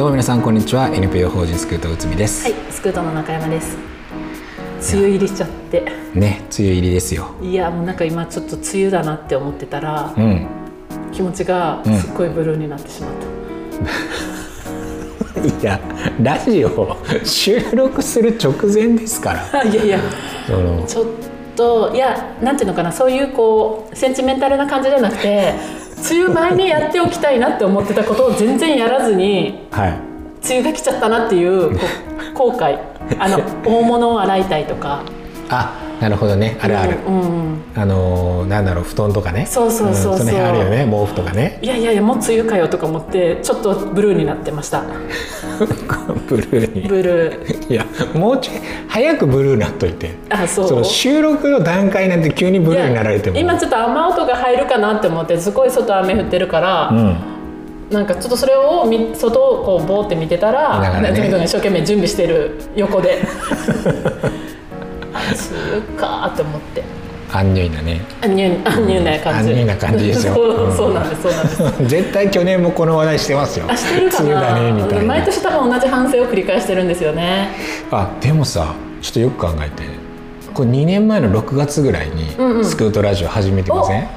どうも皆さんこんにちは。NPO 法人スクートうつみです、はい、スクートの中山です。梅雨入りしちゃって、ね梅雨入りですよ。いやもうなんか今ちょっと梅雨だなって思ってたらう、ん。気持ちがすっごいブルーになってしまった。いやラジオ収録する直前ですから。いやいや、ちょっといやなんていうのかな、そういうこうセンチメンタルな感じじゃなくて、梅雨前にやっておきたいなって思ってたことを全然やらずに。はい梅雨が来ちゃったなっていう後悔あの 大物を洗いたいとかあなるほどね。あるある、うんうんあのーなんだろう布団とかね。そうそうそうそう。んその辺あるよね毛布とかね。いやいやいやもう梅雨かよとか思ってちょっとブルーになってました。ブルーに。ブルー。いやもうちょい早くブルーになっといて。あそう？その収録の段階なんて急にブルーになられても。今ちょっと雨音が入るかなって思ってすごい外雨降ってるから、うん。なんかちょっとそれをみ外をこうボーって見てたらね。一生懸命準備してる横で あ梅雨かって思って。アンニュイなね。あニューあニューな感じ。アンニュイな感じですよ。そうなんですそうなんです。絶対去年もこの話題してますよ。あしてるか梅雨だねみたいな。な毎年多分同じ反省を繰り返してるんですよね。あでもさちょっとよく考えて。これ2年前の6月ぐらいにうんうん。スクートラジオ始めてません、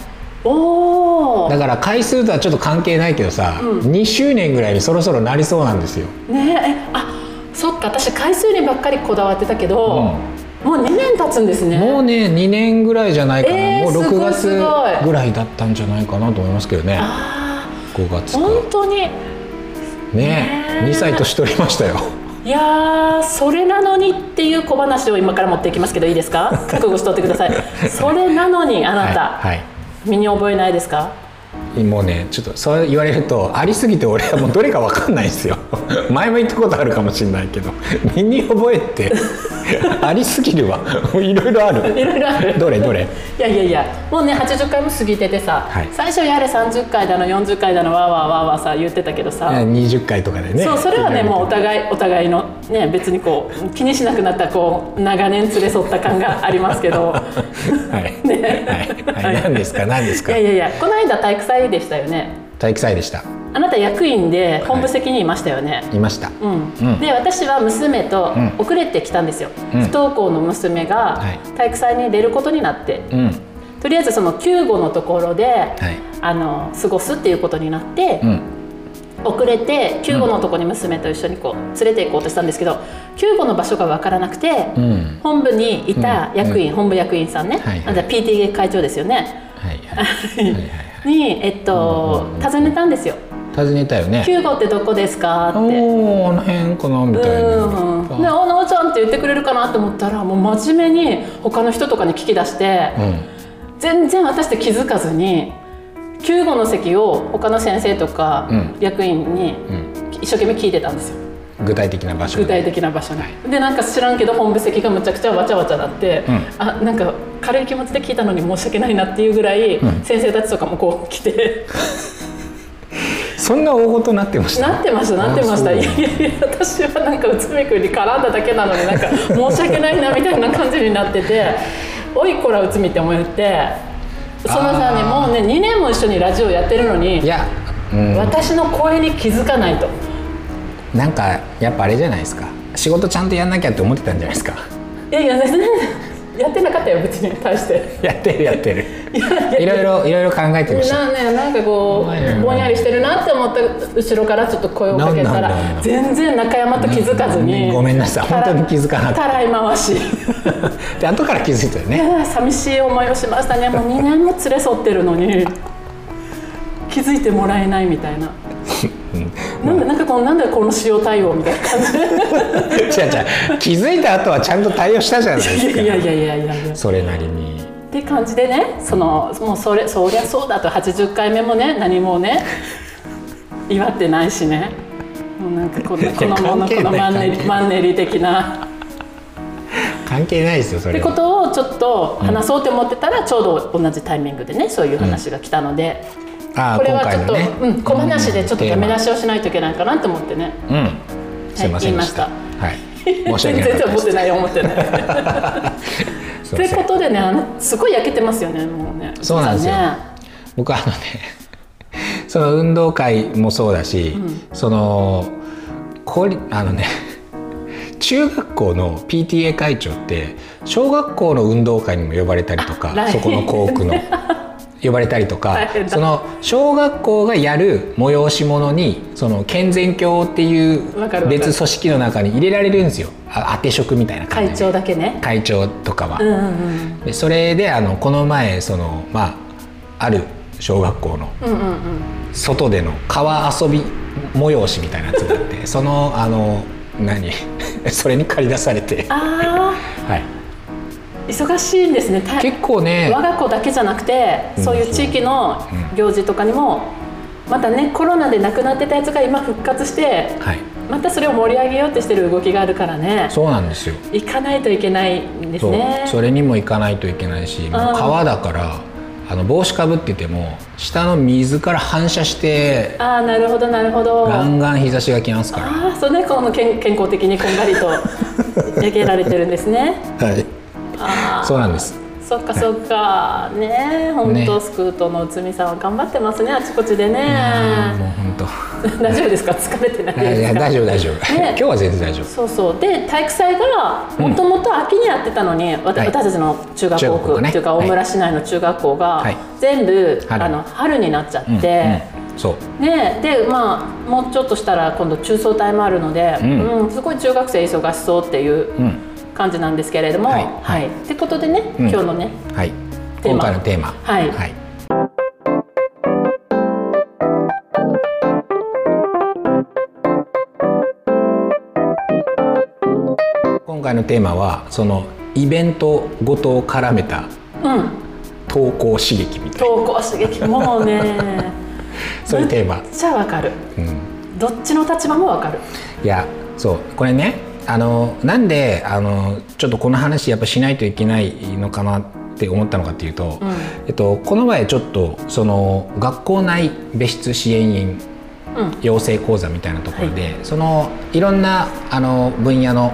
おおだから回数とはちょっと関係ないけどさ、うん。2周年ぐらいにそろそろなりそうなんですよ、ねえあそっか私回数にばっかりこだわってたけど、もう2年経つんですね。もうね2年ぐらいじゃないかな、えーもう6すごい月ぐらいだったんじゃないかなと思いますけどね。あ5月本当に。ねねえ。2歳年取りましたよ。いやーそれなのにっていう小話を今から持っていきますけどいいですか？覚悟しとってください。それなのにあなた、はい、はい。身に覚えないですか？もうねちょっとそう言われるとありすぎて俺はもうどれか分かんないですよ。前も言ったことあるかもしれないけど。身に覚えて ありすぎるわ。いろいろある。いろいろある。どれ？どれ？いやいやいや。もうね80回も過ぎててさ、はい。最初やれ30回だの40回だのわーわーわーわーさ言ってたけどさ、20回とかでね。そうそれはねもうお互いお互いのね別にこう気にしなくなったこう長年連れ添った感がありますけど。はい、ね。はい。はい、何ですか？何ですか？いやいやいやこの間体育祭でしたよね。体育祭でした。あなた役員で本部席にいましたよね、いました。うん。うん。で私は娘とうん。遅れてきたんですよ、うん。不登校の娘がはい。体育祭に出ることになって、うん。とりあえずその救護のところで、はい。あの過ごすっていうことになって、うん。遅れて救護のとこに娘と一緒にこう連れて行こうとしたんですけど救護の場所が分からなくて、うん。本部にいた役員、うん。本部役員さんね、はいはい。PTA 会長ですよね。はいはい。はいはい に、えっとうん。尋ねたんですよ。尋ねたよね「救護ってどこですか?」って。おおあの辺かなみたいな。うんで「あなおちゃん」って言ってくれるかなと思ったらもう真面目に他の人とかに聞き出して、うん。全然私って気づかずに救護の席を他の先生とかうん。役員にうん。一生懸命聞いてたんですよ具体的な場所具体的な場所に、でなんか知らんけど本部席がむちゃくちゃわちゃわちゃなって、うん。あなんか軽い気持ちで聞いたのに申し訳ないなっていうぐらい、うん。先生たちとかもこう来て。そんな大事になってました？なってましたなってました。いやいや私はなんか内海君に絡んだだけなのになんか申し訳ないなみたいな感じになってて「おいこら内海」って思ってそのさねもうね2年も一緒にラジオやってるのにいや、うん、私の声に気づかないとなんかやっぱあれじゃないですか。仕事ちゃんとやんなきゃって思ってたんじゃないですか。いやいや全然 やってなかったよ別に対して。やってるやってる。いろいろいろいろ考えてました。なね、なんかこうぼんやりしてるなって思った後ろからちょっと声をかけたら全然中山と気づかずにごめんなさい。本当に気づかなかった。たらい回し。で後から気づいたよいねや寂しい思いをしましたね。もう2年も連れ添ってるのに気づいてもらえないみたいな。なんでなんかこのなんでこの塩対応みたいな感じ。で違う違う。気づいた後はちゃんと対応したじゃないですか。いやいやいやいやいやそれなりに。って感じでねそのもうそれそりゃそうだと。80回目もね何もね祝ってないしね。もうなんかこのこのものこのマンネリマンネリ的な。関係ないですよそってことをちょっと話そうと思ってたら、ちょうど同じタイミングでねそういう話が来たので、ああこれはちょっと、ね。うん、小話でちょっとダメ出ししをしないといけないかなと思ってね。うん。すいませんでした。はい申し訳なか全然思ってない 思ってない。すいませんということでねあのすごい焼けてますよねもうね。そうなんですよ。ね僕あのね その運動会もそうだし、そのこれあのね中学校の PTA 会長って小学校の運動会にも呼ばれたりとかあそこの校区の 呼ばれたりとかその小学校がやる催し物にその健全教っていう別組織の中に入れられるんですよ。あ当て職みたいな感じ会で長だけね。会長とかは。うんうんうん。でそれであのこの前そのまあある小学校の外での川遊び催しみたいなやつがあってそのあの何？それに借り出されて、あはい、あ忙しいんですね。た結構ね。我が子だけじゃなくて、うん。そういう地域の行事とかにもまたねコロナで亡くなってたやつが今復活してはい、またそれを盛り上げようってしてる動きがあるからね。そうなんですよ。行かないといけないんですね。それにも行かないといけないし川だからあの帽子かぶってても下の水から反射してああなるほどなるほど。ガンガン日差しが来ますかああそうねこの健健康的にこんがりと 焼けられてるんですね。ら、はい、そうなんです。そっかそっか。ね本ね当スクートの内海さんは頑張ってますね。あちこちでね。もう本当。大丈夫ですか？疲れてないいや大丈夫大丈夫、ね。今日は全然大丈夫。そうそう。で体育祭がもともと秋にやってたのに、私たちの中学校区、っていうか大村市内の中学校が、はい。全部春。あの春になっちゃって、そう。ね、でまあもうちょっとしたら今度中層帯もあるので、うん。うんすごい中学生忙しそうっていううん感じなんですけれども、はい。はい。ってことでね、うん。今日のねはい。テーマ。今回のテーマ。はい。はい、今回のテーマはそのイベントごとを絡めたうん。投稿刺激みたいな。投稿刺激もうね。そういうテーマ、めっちゃわかる。うん、どっちの立場もわかる。いやそう。これねあのなんであのちょっとこの話やっぱしないといけないのかなって思ったのかっていうと、うん。えっと、この前ちょっとその学校内別室支援員うん。養成講座みたいなところで、そのいろんなあの分野の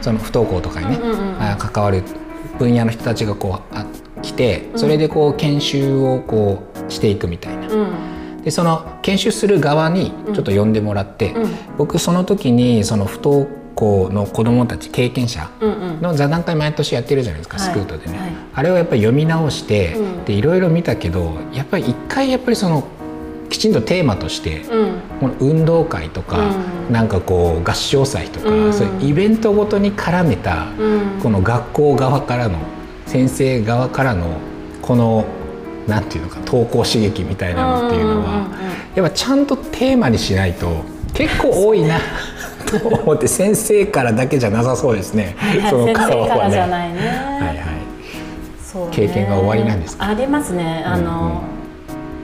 その不登校とかにね、うんうんうんあ関わる分野の人たちがこうあ来てそれでこう研修をこうしていくみたいな。うん。でその研修する側にちょっと呼んでもらって、うん。僕その時にその不登校の子どもたち経験者うんうん。の座談会毎年やってるじゃないですか、はい。スクートでね、はい。あれをやっぱり読み直して、うん。でいろいろ見たけどやっぱり一回やっぱりそのきちんとテーマとして、うん。この運動会とか、うん。なんかこう合唱祭とか、うん。そういうイベントごとに絡めた、うん。この学校側からの先生側からのこのなんていうのか投稿刺激みたいなのっていうのは、うんうんうんうん。やっぱちゃんとテーマにしないと結構多いなと思って先生からだけじゃなさそうですね。その先生顔はからじゃね。ないね。はいはい。そうね経験が終わりなんですか？ありますね。あの、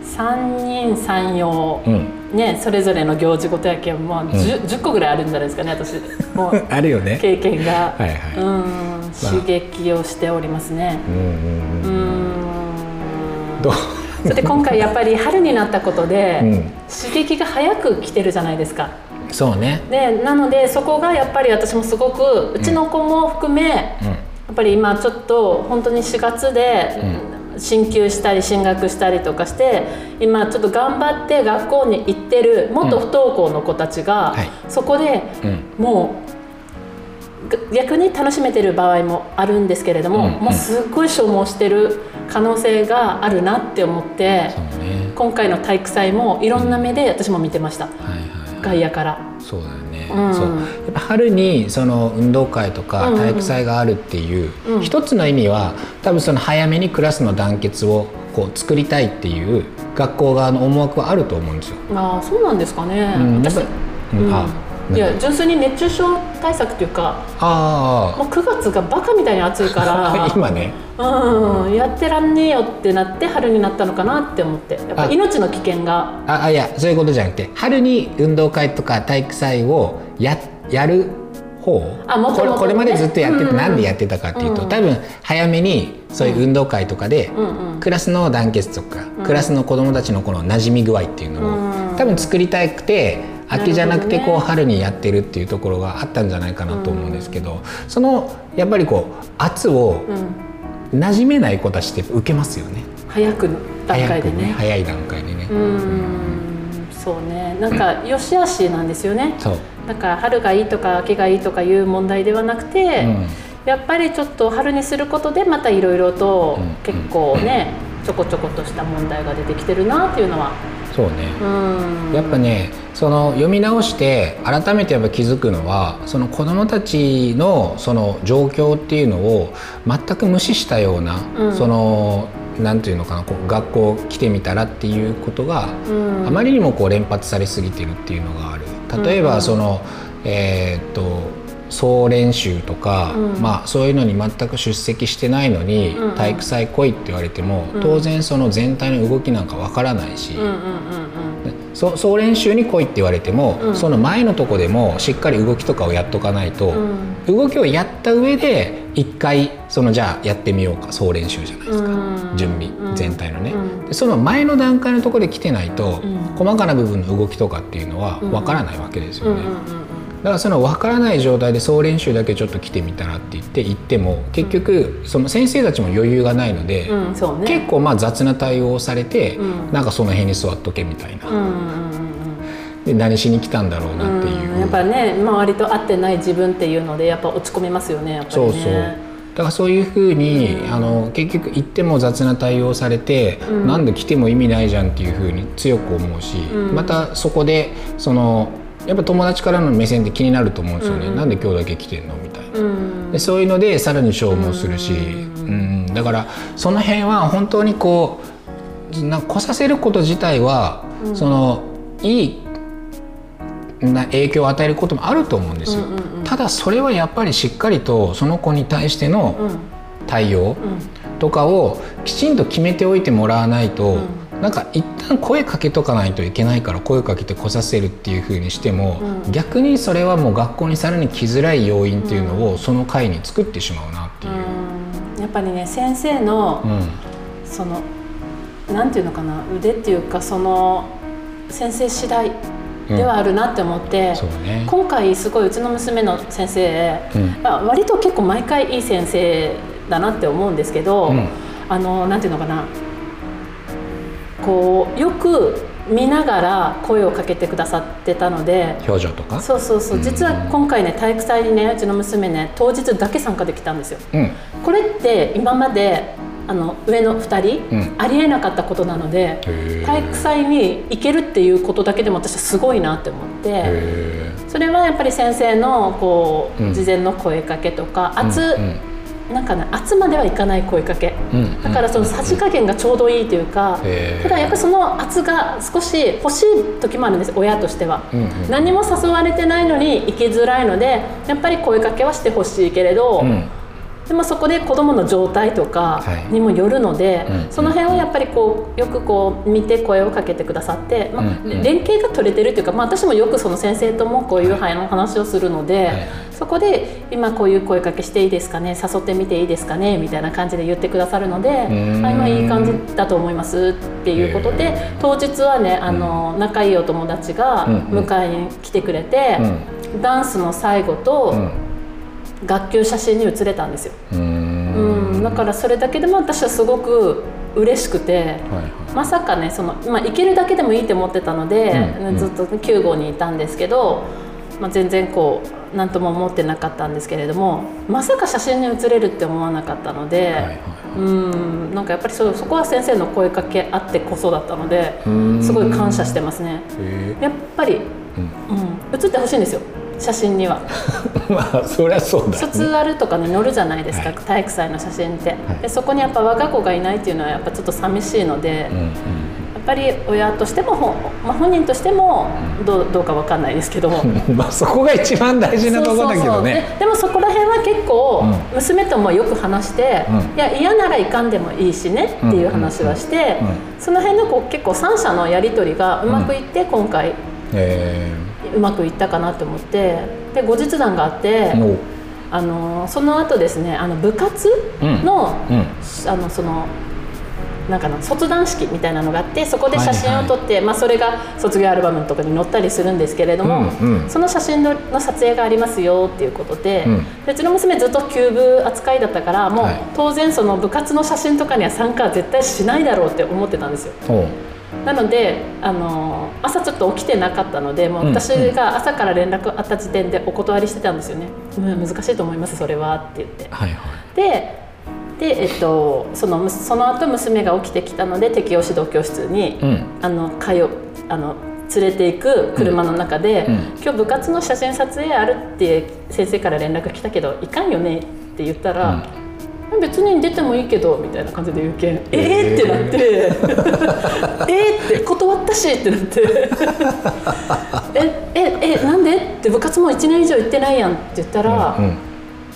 三人三様、うん。ねそれぞれの行事ごとやけんもう十、十個ぐらいあるんじゃないですかね私もう あるよね。経験が、はいはいうん刺激をしておりますね。うんうんううん。ん。どう？それで今回やっぱり春になったことで、うん刺激が早く来てるじゃないですか。そうね。でなのでそこがやっぱり私もすごくうちの子も含め、うん。やっぱり今ちょっと本当に4月で進級したり進学したりとかして今ちょっと頑張って学校に行ってる元不登校の子たちが、はいそこでうん。もうが逆に楽しめてる場合もあるんですけれども、うんうんもうすっごい消耗してる可能性があるなって思ってね。今回の体育祭もいろんな目で私も見てました、はいはい。外野から。そうだよね、うん。そう。やっぱ春にその運動会とか体育祭があるっていう、うん。一つの意味は多分その早めにクラスの団結をこう作りたいっていう学校側の思惑はあると思うんですよ。ああそうなんですかね、私うん。やっぱりうん。あいや純粋に熱中症対策というかあもう9月がバカみたいに暑いかあら 今ね。うんやってらんねえよってなって春になったのかなって思って。やっぱあ。命の危険が。ああいやそういうことじゃなくて春に運動会とか体育祭をややる方？あもともとねこれまでずっとやってて、うんうん。なんでやってたかっていうと、うん。多分早めにそういう運動会とかで、うんうん。クラスの団結とか、クラスの子どもたちのこの馴染み具合っていうのを、うん。多分作りたくて秋じゃなくてこう春にやってるっていうところがあったんじゃないかなと思うんですけど、そのやっぱりこう圧をうん。馴染めない子たちって受けますよね。早く段階でね。早い段階でね。うん。そうね。なんか良し悪しなんですよね。そう。だから春がいいとか秋がいいとかいう問題ではなくて、うん。やっぱりちょっと春にすることでまたいろいろとうん結構ね、ちょこちょことした問題が出てきてるなっていうのはそうね、うん。やっぱねその読み直して改めてやっぱ気づくのはその子どもたちのその状況っていうのを全く無視したような、うん。そのなんていうのかなこう学校来てみたらっていうことが、うん。あまりにもこう連発されすぎてるっていうのがある。例えうんうん。ばその、えーっと総練習とか、うん。まあ、そういうのに全く出席してないのに、うんうん。体育祭来いって言われても、うん。当然その全体の動きなんかわからないし、総練習に来いって言われても、うん。その前のとこでもしっかり動きとかをやっとかないと、うん。動きをやった上で一回そのじゃあやってみようか総練習じゃないですか、うん。準備、うん。全体のね、その前の段階のところで来てないと、うん。細かな部分の動きとかっていうのはうん。わからないわけですよね、からその分からない状態で総練習だけちょっと来てみたらって言って行っても結局その先生たちも余裕がないので、うんね。結構まあ雑な対応をされて、うん。なんかその辺に座っとけみたいな、で何しに来たんだろうなっていう、うんやっぱね周りと合ってない自分っていうのでやっぱ落ち込みますよねやっぱりね。そうそう。だからそういうふうに、あの結局行っても雑な対応されて、うん。なんで来ても意味ないじゃんっていうふうに強く思うし、うん。またそこでそのやっぱ友達からの目線って気になると思うんですよね、うん。うんなんで今日だけ来てんのみたいな。うん。でそういうのでさらに消耗するし、うん。うん。だからその辺は本当にこうな来させること自体は、うん。そのいいな影響を与えることもあると思うんですよ、ただそれはやっぱりしっかりとその子に対してのうん。対応うん。とかをきちんと決めておいてもらわないと、うなんか一旦声かけとかないといけないから声かけて来させるっていう風にしても、うん。逆にそれはもう学校にさらに来づらい要因っていうのをその会に作ってしまうなっていう。うん。やっぱりね先生のうん。そのなんていうのかな腕っていうかその先生次第ではあるなって思って、そうね。今回すごいうちの娘の先生、うん。まあ割と結構毎回いい先生だなって思うんですけど、うん。あのなんていうのかなこうよく見ながら声をかけてくださってたので表情とか？そうそうそう。実は今回ね体育祭にねうちの娘ね当日だけ参加できたんですよ。うん。これって今まであの上の2人、うん。ありえなかったことなので体育祭に行けるっていうことだけでも私はすごいなって思ってへそれはやっぱり先生のこう、うん。事前の声かけとかー圧、うんなんかね圧まではいかない声かけ。うんだからそのさじ加減がちょうどいいというか、へー。ただやっぱりその圧が少し欲しい時もあるんです親としては。うんうん。何も誘われてないのに行きづらいのでやっぱり声かけはしてほしいけれど、うんでもそこで子どもの状態とかはい。にもよるので、うん。その辺をやっぱりこうよくこう見て声をかけてくださって、まあ連携が取れてるというか、まあ、私もよくその先生ともこういう話をするので、はいそこで今こういう声かけしていいですかね誘ってみていいですかねみたいな感じで言ってくださるので、ん。あ今いい感じだと思いますっていうことでへ当日はねあの仲いいお友達が迎えに来てくれて、ダンスの最後とうん学級写真に写れたんですよ。うん。うん、だからそれだけでも私はすごく嬉しくてはいはい。まさかねその、まあ、行けるだけでもいいって思ってたので、うんうん。ずっと9号にいたんですけど、まあ、全然こう何とも思ってなかったんですけれどもまさか写真に写れるって思わなかったので、はいはいうん。なんかやっぱりそそこは先生の声かけあってこそだったのでうん。すごい感謝してますね。へやっぱり、うん。うん、写ってほしいんですよ写真には。ー まあそりゃそうだよ卒ねアルとかに載るじゃないですか、はい。体育祭の写真って、い。でそこにやっぱ我が子がいないっていうのはやっぱちょっと寂しいので、うんうんやっぱり親としても、ほまあ、本人としてもどうどうかわかんないですけど。まあそこが一番大事なところだけどね。ででもそこら辺は結構、う娘ともよく話して、うん。いや嫌ならいかんでもいいしねっていう話はして、うんうんその辺のこう結構三者のやり取りがうまくいって、今回えうまくいったかなと思ってで後日談があって、あのその後ですねあの部活の,、うんあのそのなんかな卒団式みたいなのがあってそこで写真を撮って、まあ、それが卒業アルバムとかに載ったりするんですけれども、うんうん。その写真のの撮影がありますよっていうことで,、うん。でうちの娘ずっと休部扱いだったからもう、はい。当然その部活の写真とかには参加は絶対しないだろうって思ってたんですよ。おうなのであの朝ちょっと起きてなかったのでもううん私が朝から連絡あった時点でお断りしてたんですよね「うん、難しいと思いますそれは」って言って。はいはい。でで、えっと、そのむその後娘が起きてきたので適応指導教室に、うん。あの通うあの連れて行く車の中で、うん。今日部活の写真撮影あるって先生から連絡来たけどいかんよねって言ったら、別に出てもいいけどみたいな感じで言うけん「えー、ってなって「えーって断ったしってなって「えええなんで?」って部活も1年以上行ってないやんって言ったら、うん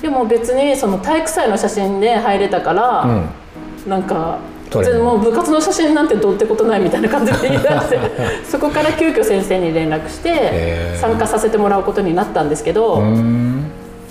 でも別にその体育祭の写真で入れたから、うん。なんかもう部活の写真なんてどうってことないみたいな感じで言い出して そこから急遽先生に連絡して参加させてもらうことになったんですけど、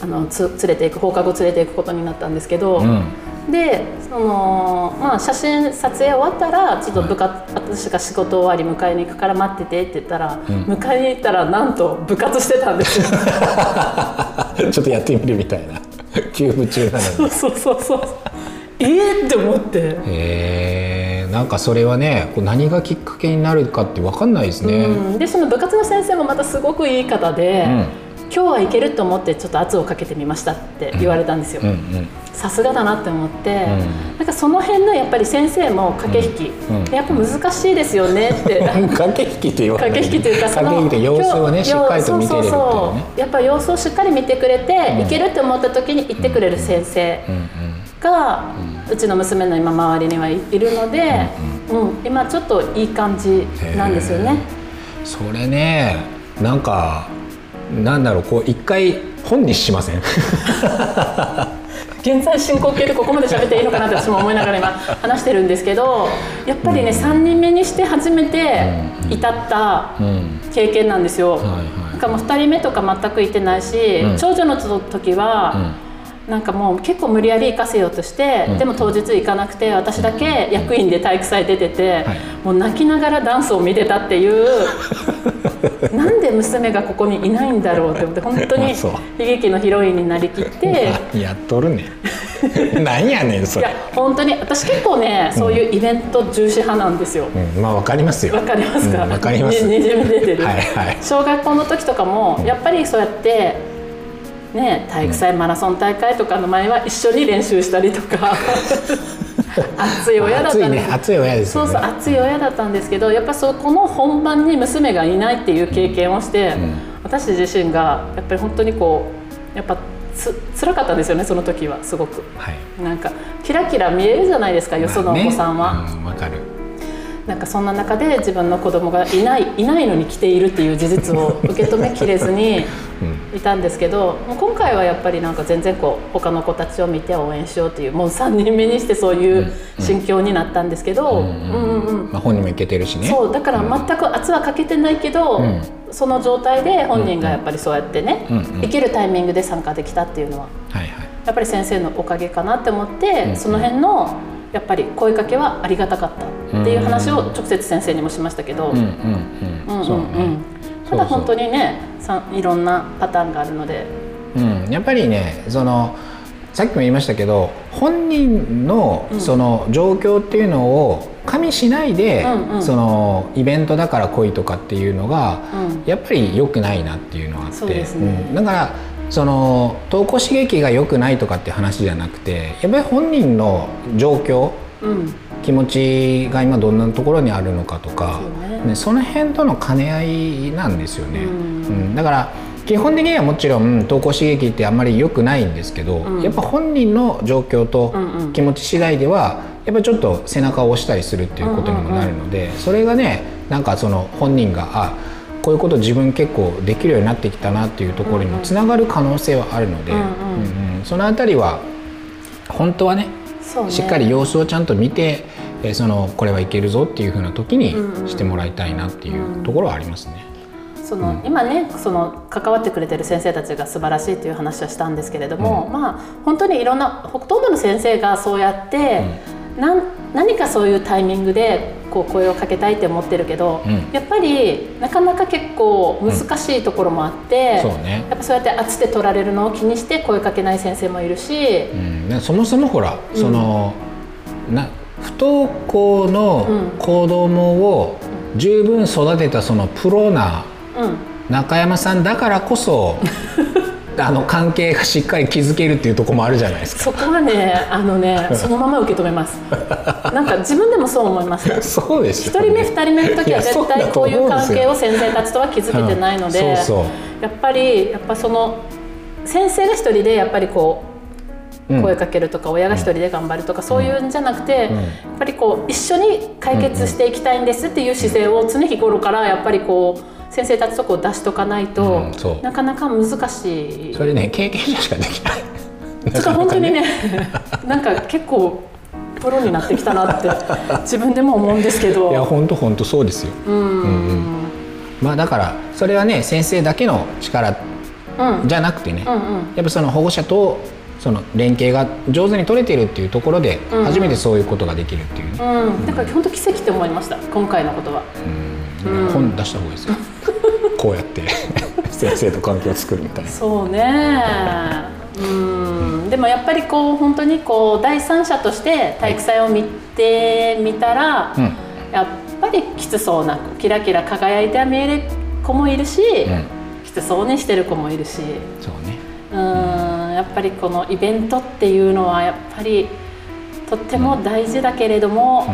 あのつ連れていく放課後連れていくことになったんですけど、うん。でその、まあ、写真撮影終わったらちょっと部活、私が仕事終わり迎えに行くから待っててって言ったら、迎えに行ったらなんと部活してたんですよ。ちょっとやってみるみたいな。休部中なのに。そうそうそうそう。えーって思って。へえんかそれはねこう何がきっかけになるかって分かんないですね、うん、でその部活の先生もまたすごくいい方で、うん今日はいけると思ってちょっと圧をかけてみましたって言われたんですよ。さすがだなって思って、ん。なんかその辺のやっぱり先生も駆け引き、うん。うんやっぱ難しいですよねって。駆け引きって言わ駆け引きというかその駆け引きで様子をねしっかりと見てれるっていうね。そうそうそう。やっぱ様子をしっかり見てくれて、うん。いけるって思った時に言ってくれる先生が、うちの娘の今周りにはいいるので、うん今ちょっといい感じなんですよね。それねなんかなんだろうこう一回本にしません？現在進行形でここまで喋っていいのかなって私も思いながら今話してるんですけどやっぱりね、3人目にして初めて至ったうん。経験なんですよ。はいはい。なんかもう2人目とか全く行ってないし、うん。長女の時は、なんかもう結構無理やり行かせようとして、うん。でも当日行かなくて私だけ役員で体育祭出てて、はい。もう泣きながらダンスを見てたっていうなんで娘がここにいないんだろうって思って本当に悲劇のヒロインになりきって。やっとるね なんやねんそれいや本当に私結構ね、そういうイベント重視派なんですよ。うん、まあわかりますよわかりますか？うんわかりますににじみ出てる。はいはい小学校の時とかもやっぱりそうやってね体育祭、マラソン大会とかの前は一緒に練習したりとか。熱い親だったんです。ね熱い親ですよね。そうそう熱い親だったんですけどやっぱそこの本番に娘がいないっていう経験をして、ん。私自身がやっぱり本当にこうやっぱつ辛かったんですよねその時はすごく。はい。なんかキラキラ見えるじゃないですかよそのお子さんは、まあねうんわ、かる。なんかそんな中で自分の子供がいないいないのに来ているっていう事実を受け止めきれずに いたんですけどもう今回はやっぱりなんか全然こう他の子たちを見て応援しようっていうもう3人目にしてそういう心境になったんですけど、本人もいけてるしね。そうだから全く圧はかけてないけど、ん。その状態で本人がやっぱりそうやってね、うんうん。生きるタイミングで参加できたっていうのははいはい。やっぱり先生のおかげかなって思って、うんその辺のやっぱり声かけはありがたかったっていう話を直接先生にもしましたけど、うんうん。うんうんうん。そうねただ本当にねさいろんなパターンがあるので、うん、やっぱりねそのさっきも言いましたけど本人のうん。その状況っていうのを加味しないで、うんうん。そのイベントだから来いとかっていうのが、うん。やっぱり良くないなっていうのがあって。そうですね。うん。だからその投稿刺激が良くないとかって話じゃなくてやっぱり本人の状況うん気持ちが今どんなところにあるのかとかね。ねその辺との兼ね合いなんですよね、うん。うん。だから基本的にはもちろん投稿刺激ってあんまり良くないんですけど、うん。やっぱ本人の状況と気持ち次第ではやっぱりちょっと背中を押したりするっていうことにもなるので、それがねなんかその本人があこういうこと自分結構できるようになってきたなっていうところにもつながる可能性はあるので、うんうん。うんうん。そのあたりは本当はねね。しっかり様子をちゃんと見て、えーそのこれはいけるぞっていう風な時にうんうん。してもらいたいなっていうところはありますね。その今ねその関わってくれてる先生たちが素晴らしいという話はしたんですけれども、まあ本当にいろんなほとんどの先生がそうやって、なん何かそういうタイミングでこう声をかけたいって思ってるけど、うん。やっぱりなかなか結構難しいところもあって、そうね。やっぱそうやって圧で取られるのを気にして声かけない先生もいるし、うん、でそもそもほら、そのな不登校の子供を十分育てたそのプロなうん。中山さんだからこそ あの関係がしっかり築けるっていうところもあるじゃないですか。そこはねあのねそのまま受け止めます。なんか自分でもそう思います。そうです一人目二人目の時は絶対こういう関係を先生たちとは築けてないので、うんそうそう。やっぱりやっぱその先生が一人でやっぱりこううん。声かけるとか、親が一人で頑張るとか、そういうんじゃなくて、やっぱりこう一緒に解決していきたいんですっていう姿勢を常日頃からやっぱりこう先生たちとこう出しとかないと、うんなかなか難しい。それね経験者しかできない。つうか本当にねなんか結構プロになってきたなって自分でも思うんですけど。いや本当本当そうですよ。うんまあだからそれはね先生だけの力うんじゃなくてね、うんうんやっぱその保護者とその連携が上手に取れているっていうところでうん初めてそういうことができるっていうね、うん、だから本当奇跡って思いました今回のことは。うんうん本出した方がいいですよ。こうやって。先生と関係を作るみたいな。そうね。うん、でもやっぱりこう本当にこう第三者として体育祭を見てみたら、うん。やっぱりきつそうなキラキラ輝いて見える子もいるし、うん。きつそうにしてる子もいるし、そうね。うん、やっぱりこのイベントっていうのはやっぱりとっても大事だけれども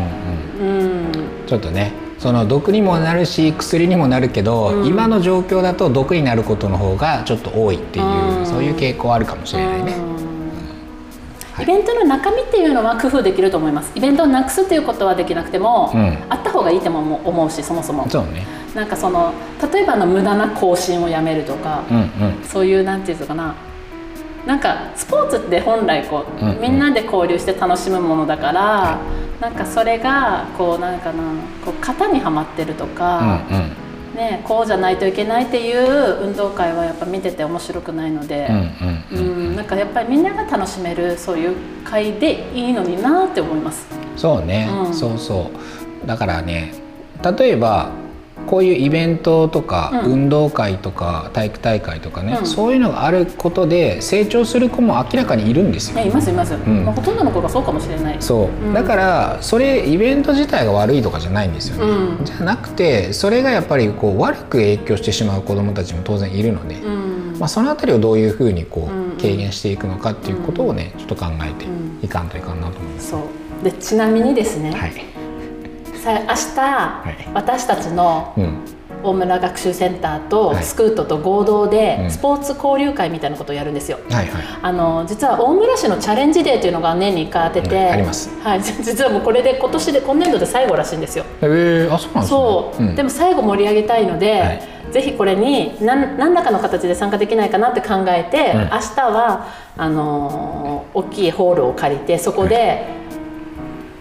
うん、うん。うん、ちょっとねその毒にもなるし薬にもなるけど、うん。今の状況だと毒になることの方がちょっと多いっていう、うん。そういう傾向あるかもしれないね。うん。はい。イベントの中身っていうのは工夫できると思います。イベントをなくすっていうことはできなくても、うん。あった方がいいとも思うしそもそも。そうね。なんかその例えばあの無駄な更新をやめるとか、うんうん。そういうなんていうのかななんかスポーツって本来こう、うんうん。みんなで交流して楽しむものだから、なんかそれがこうなんかなこう型にはまってるとうんか、うん。ね、こうじゃないといけないっていう運動会はやっぱ見てて面白くないので。うんうんうん、なんかやっぱりみんなが楽しめるそういう会でいいのになって思います。そうね、うん。そうそう。だからね例えばこういうイベントとか、うん。運動会とか体育大会とかね、うん。そういうのがあることで成長する子も明らかにいるんですよ。ね、いますいます、ん。まあ、ほとんどの子がそうかもしれない。そう、ん。だからそれイベント自体が悪いとかじゃないんですよね、うん。じゃなくてそれがやっぱりこう悪く影響してしまう子どもたちも当然いるので、うん、まあ、そのあたりをどういうふうにこう、うん。軽減していくのかっていうことをねちょっと考えてうん。いかんといかんなと思います。そう。でちなみにですね、はい、さ明日、い。私たちのうん。大村学習センターとはい。スクートと合同でうん。スポーツ交流会みたいなことをやるんですよ。はいはいあの実は大村市のチャレンジデーというのが年に1回あってて、うんあります。はい、実はもうこれで今年で今年度で最後らしいんですよ。えー、あそうなんですね。そう、ん。でも最後盛り上げたいので、はい。ぜひこれに何何らかの形で参加できないかなって考えて、うん。明日はあのー大きいホールを借りてそこで、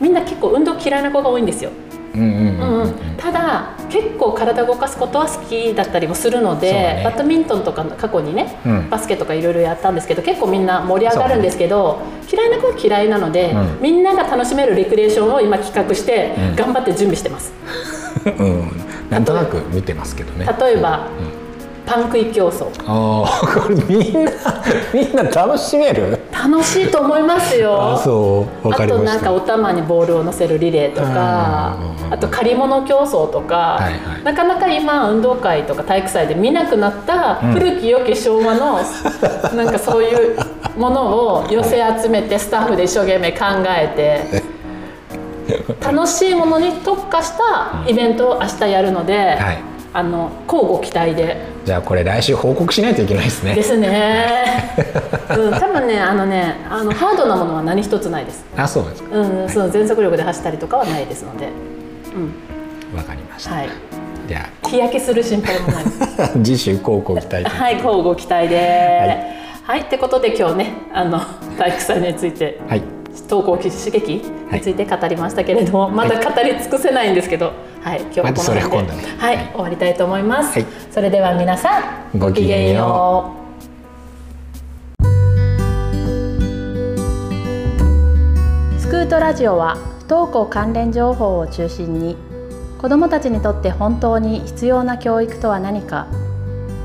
みんな結構運動嫌いな子が多いんですよ、うんうんうんううん。んうん。ただ結構体動かすことは好きだったりもするので、ね。バドミントンとか過去にね、うん。バスケとかいろいろやったんですけど結構みんな盛り上がるんですけど、嫌いな子は嫌いなので、うん。みんなが楽しめるレクリエーションを今企画して、うん。頑張って準備してます。うん、なんとなく見てますけどね。例えば、パン食い競争。ああ、これみんなみんな楽しめる？楽しいと思いますよあ、そう、わかりましなんかお玉にボールを乗せるリレーとかうんあと借り物競争とか、はいはいなかなか今運動会とか体育祭で見なくなったうん古き良き昭和の、なんかそういうものを寄せ集めてスタッフで一生懸命考えて楽しいものに特化したイベントを明日やるので、はい。あの交互期待で。じゃあこれ来週報告しないといけないですね。ですね。うん、多分ね、あのね、あのハードなものは何一つないです。あ、そうですか。うん、その全速力で走ったりとかはないですので。うん、わかりました。はい。じゃ日焼けする心配もない次週高校期待。はい、交互期待で。はい、ってことで今日ね、あの体育祭について。はい。登校刺激について語りましたけれども、まだ語り尽くせないんですけど、はい、今日はこの辺で、はい、終わりたいと思います。はい。それでは皆さん、ごきげんよスクートラジオは不登校関連情報を中心に子どもたちにとって本当に必要な教育とは何か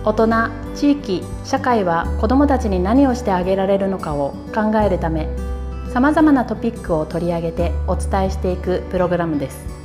大人地域社会は子どもたちに何をしてあげられるのかを考えるためさまざまなトピックを取り上げてお伝えしていくプログラムです